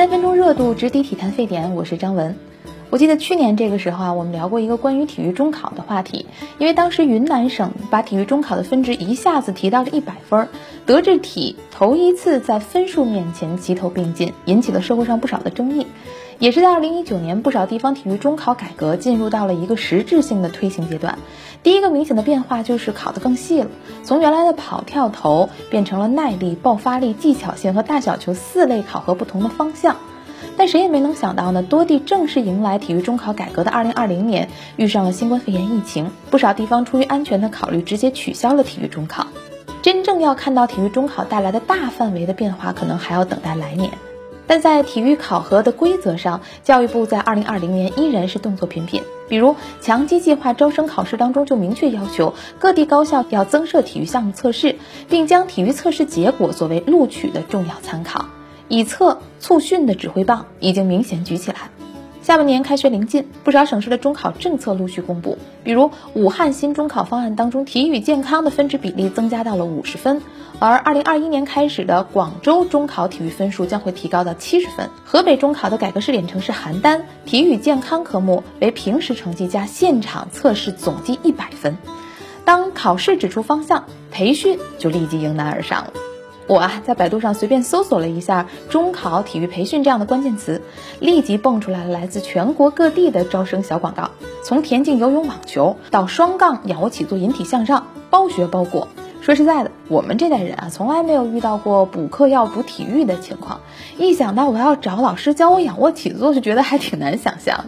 三分钟热度，直抵体坛沸点。我是张文。我记得去年这个时候啊，我们聊过一个关于体育中考的话题，因为当时云南省把体育中考的分值一下子提到了一百分，德智体头一次在分数面前齐头并进，引起了社会上不少的争议。也是在二零一九年，不少地方体育中考改革进入到了一个实质性的推行阶段。第一个明显的变化就是考得更细了，从原来的跑跳投变成了耐力、爆发力、技巧性和大小球四类考核不同的方向。但谁也没能想到呢，多地正式迎来体育中考改革的二零二零年，遇上了新冠肺炎疫情，不少地方出于安全的考虑，直接取消了体育中考。真正要看到体育中考带来的大范围的变化，可能还要等待来年。但在体育考核的规则上，教育部在二零二零年依然是动作频频，比如强基计划招生考试当中就明确要求各地高校要增设体育项目测试，并将体育测试结果作为录取的重要参考。以测促训的指挥棒已经明显举起来。下半年开学临近，不少省市的中考政策陆续公布，比如武汉新中考方案当中，体育健康的分值比例增加到了五十分，而二零二一年开始的广州中考体育分数将会提高到七十分。河北中考的改革试点城市邯郸，体育健康科目为平时成绩加现场测试总计一百分。当考试指出方向，培训就立即迎难而上了。我啊，在百度上随便搜索了一下“中考体育培训”这样的关键词，立即蹦出来了来自全国各地的招生小广告，从田径、游泳、网球到双杠、仰卧起坐、引体向上，包学包过。说实在的，我们这代人啊，从来没有遇到过补课要补体育的情况。一想到我要找老师教我仰卧起坐，就觉得还挺难想象。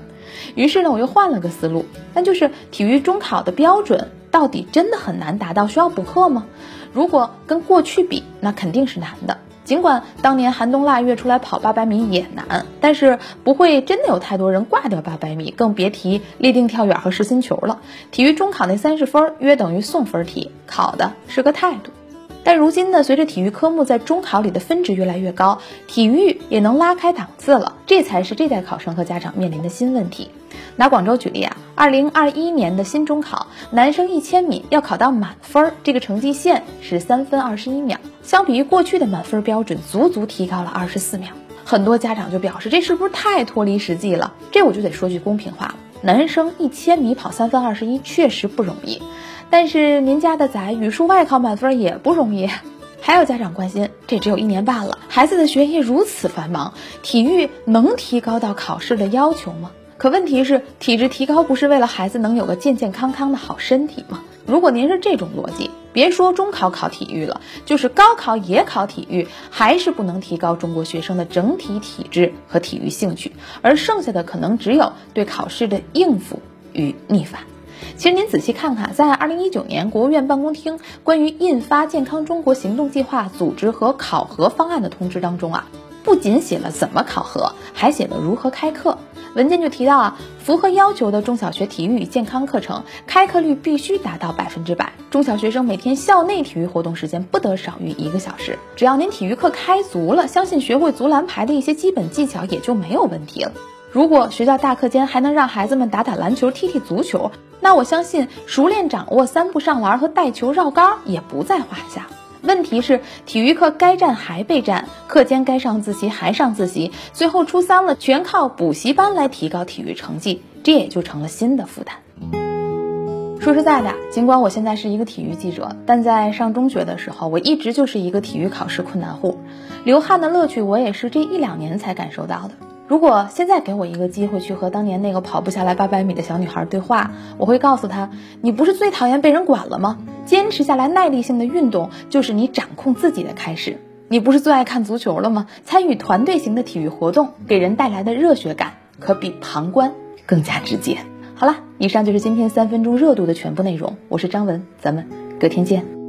于是呢，我又换了个思路，那就是体育中考的标准到底真的很难达到，需要补课吗？如果跟过去比，那肯定是难的。尽管当年寒冬腊月出来跑八百米也难，但是不会真的有太多人挂掉八百米，更别提立定跳远和实心球了。体育中考那三十分约等于送分题，考的是个态度。但如今呢，随着体育科目在中考里的分值越来越高，体育也能拉开档次了，这才是这代考生和家长面临的新问题。拿广州举例啊，二零二一年的新中考，男生一千米要考到满分，这个成绩线是三分二十一秒，相比于过去的满分标准，足足提高了二十四秒。很多家长就表示，这是不是太脱离实际了？这我就得说句公平话了，男生一千米跑三分二十一确实不容易，但是您家的崽语数外考满分也不容易。还有家长关心，这只有一年半了，孩子的学业如此繁忙，体育能提高到考试的要求吗？可问题是，体质提高不是为了孩子能有个健健康康的好身体吗？如果您是这种逻辑，别说中考考体育了，就是高考也考体育，还是不能提高中国学生的整体体质和体育兴趣，而剩下的可能只有对考试的应付与逆反。其实您仔细看看，在二零一九年国务院办公厅关于印发《健康中国行动计划》组织和考核方案的通知当中啊，不仅写了怎么考核，还写了如何开课。文件就提到啊，符合要求的中小学体育与健康课程开课率必须达到百分之百，中小学生每天校内体育活动时间不得少于一个小时。只要您体育课开足了，相信学会足篮排的一些基本技巧也就没有问题了。如果学校大课间还能让孩子们打打篮球、踢踢足球，那我相信熟练掌握三步上篮和带球绕杆也不在话下。问题是，体育课该占还被占，课间该上自习还上自习，最后初三了，全靠补习班来提高体育成绩，这也就成了新的负担。说实在的，尽管我现在是一个体育记者，但在上中学的时候，我一直就是一个体育考试困难户，流汗的乐趣，我也是这一两年才感受到的。如果现在给我一个机会去和当年那个跑不下来八百米的小女孩对话，我会告诉她：你不是最讨厌被人管了吗？坚持下来，耐力性的运动就是你掌控自己的开始。你不是最爱看足球了吗？参与团队型的体育活动，给人带来的热血感可比旁观更加直接。好了，以上就是今天三分钟热度的全部内容。我是张文，咱们隔天见。